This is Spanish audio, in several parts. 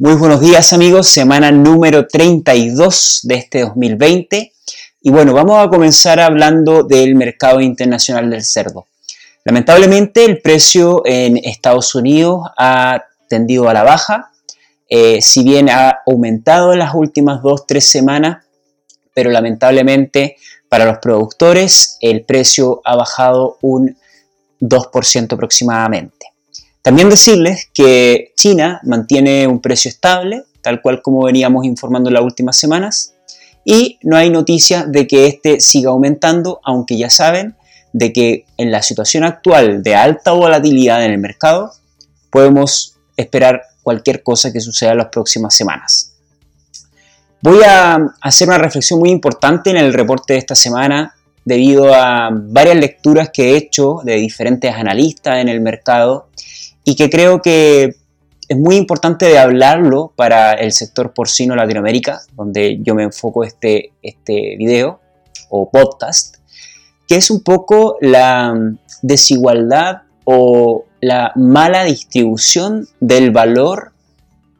Muy buenos días amigos, semana número 32 de este 2020 y bueno, vamos a comenzar hablando del mercado internacional del cerdo. Lamentablemente el precio en Estados Unidos ha tendido a la baja, eh, si bien ha aumentado en las últimas 2-3 semanas, pero lamentablemente para los productores el precio ha bajado un 2% aproximadamente. También decirles que China mantiene un precio estable, tal cual como veníamos informando en las últimas semanas, y no hay noticia de que este siga aumentando, aunque ya saben de que en la situación actual de alta volatilidad en el mercado, podemos esperar cualquier cosa que suceda en las próximas semanas. Voy a hacer una reflexión muy importante en el reporte de esta semana debido a varias lecturas que he hecho de diferentes analistas en el mercado y que creo que es muy importante de hablarlo para el sector porcino Latinoamérica, donde yo me enfoco este, este video o podcast, que es un poco la desigualdad o la mala distribución del valor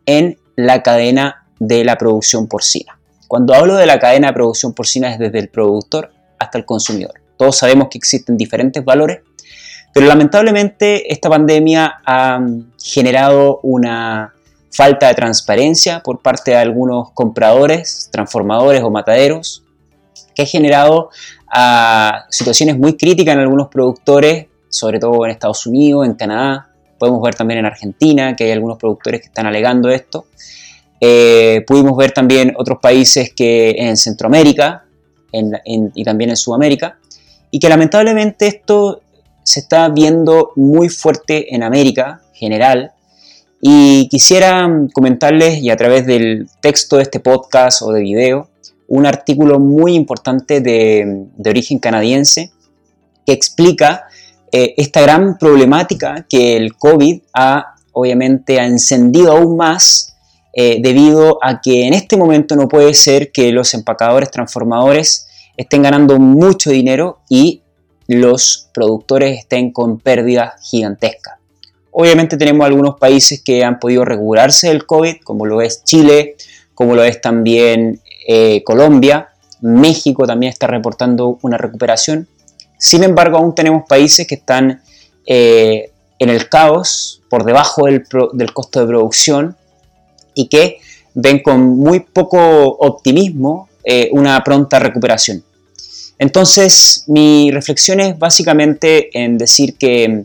en la cadena de la producción porcina. Cuando hablo de la cadena de producción porcina es desde el productor hasta el consumidor. Todos sabemos que existen diferentes valores pero lamentablemente esta pandemia ha generado una falta de transparencia por parte de algunos compradores, transformadores o mataderos, que ha generado a situaciones muy críticas en algunos productores, sobre todo en Estados Unidos, en Canadá, podemos ver también en Argentina que hay algunos productores que están alegando esto. Eh, pudimos ver también otros países que en Centroamérica y también en Sudamérica, y que lamentablemente esto se está viendo muy fuerte en América general. Y quisiera comentarles y a través del texto de este podcast o de video un artículo muy importante de, origen canadiense que explica eh, esta gran problemática que el COVID ha obviamente ha encendido aún más eh, debido a que en este momento no puede ser que los empacadores transformadores estén ganando mucho dinero y los productores estén con pérdidas gigantescas. Obviamente tenemos algunos países que han podido regularse del COVID, como lo es Chile, como lo es también eh, Colombia, México también está reportando una recuperación. Sin embargo, aún tenemos países que están eh, en el caos, por debajo del, costo de producción y que ven con muy poco optimismo eh, una pronta recuperación. Entonces, mi reflexión es básicamente en decir que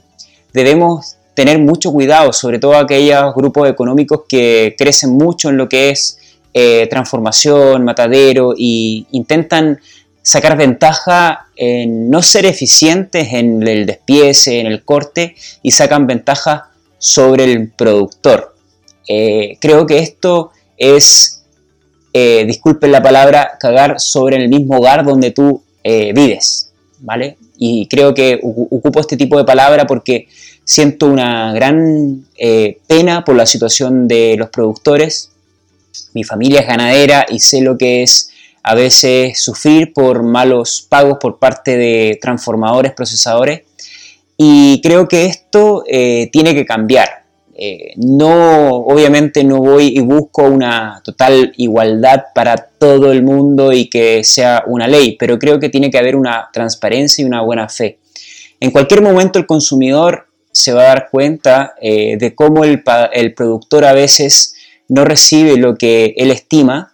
debemos tener mucho cuidado, sobre todo aquellos grupos económicos que crecen mucho en lo que es eh, transformación, matadero, e intentan sacar ventaja en no ser eficientes en el despiece, en el corte, y sacan ventaja sobre el productor. Eh, creo que esto es, eh, disculpen la palabra, cagar sobre el mismo hogar donde tú eh, vives, ¿vale? Y creo que ocupo este tipo de palabra porque siento una gran eh, pena por la situación de los productores. Mi familia es ganadera y sé lo que es a veces sufrir por malos pagos por parte de transformadores, procesadores. Y creo que esto tiene que cambiar. Eh, no, obviamente no voy y busco una total igualdad para todo el mundo y que sea una ley, pero creo que tiene que haber una transparencia y una buena fe. En cualquier momento el consumidor se va a dar cuenta eh, de cómo el, productor a veces no recibe lo que él estima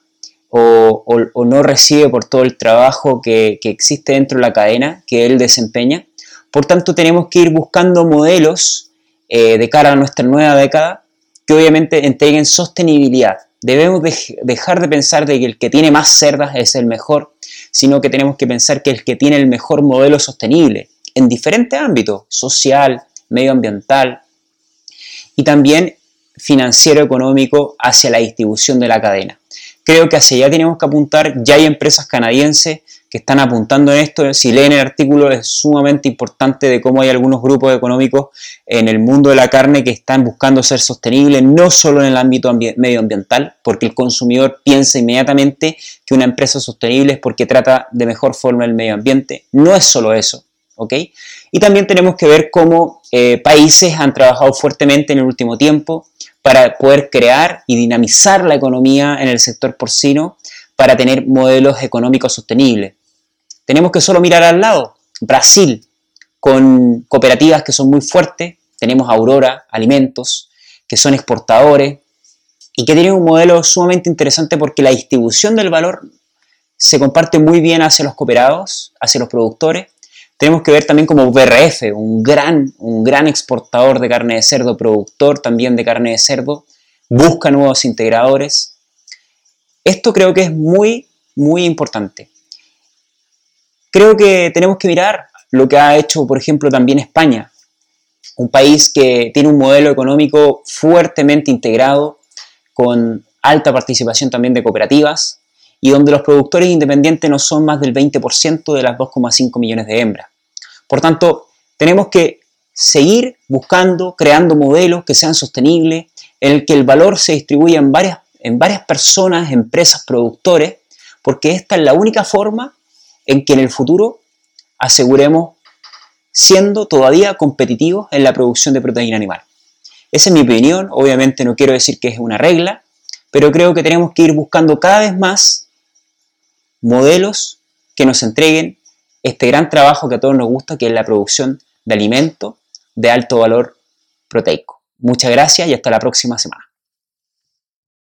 o, no recibe por todo el trabajo que, que existe dentro de la cadena que él desempeña. Por tanto, tenemos que ir buscando modelos eh, de cara a nuestra nueva década que obviamente entreguen sostenibilidad. Debemos dejar de pensar de que el que tiene más cerdas es el mejor, sino que tenemos que pensar que el que tiene el mejor modelo sostenible en diferentes ámbitos, social, medioambiental y también financiero económico hacia la distribución de la cadena. Creo que hacia allá tenemos que apuntar, ya hay empresas canadienses que están apuntando en esto. Si leen el artículo es sumamente importante de cómo hay algunos grupos económicos en el mundo de la carne que están buscando ser sostenibles, no solo en el ámbito medioambiental, porque el consumidor piensa inmediatamente que una empresa sostenible es porque trata de mejor forma el medio ambiente. No es solo eso, ¿ok? Y también tenemos que ver cómo eh, países han trabajado fuertemente en el último tiempo para poder crear y dinamizar la economía en el sector porcino para tener modelos económicos sostenibles. Tenemos que solo mirar al lado, Brasil, con cooperativas que son muy fuertes, tenemos Aurora Alimentos, que son exportadores y que tienen un modelo sumamente interesante porque la distribución del valor se comparte muy bien hacia los cooperados, hacia los productores. Tenemos que ver también como BRF, un gran, un gran exportador de carne de cerdo, productor también de carne de cerdo, busca nuevos integradores. Esto creo que es muy, muy importante. Creo que tenemos que mirar lo que ha hecho, por ejemplo, también España, un país que tiene un modelo económico fuertemente integrado, con alta participación también de cooperativas, y donde los productores independientes no son más del 20% de las 2,5 millones de hembras. Por tanto, tenemos que seguir buscando, creando modelos que sean sostenibles, en el que el valor se distribuya en varias, en varias personas, empresas, productores, porque esta es la única forma en que en el futuro aseguremos siendo todavía competitivos en la producción de proteína animal. Esa es mi opinión, obviamente no quiero decir que es una regla, pero creo que tenemos que ir buscando cada vez más modelos que nos entreguen este gran trabajo que a todos nos gusta, que es la producción de alimentos de alto valor proteico. Muchas gracias y hasta la próxima semana.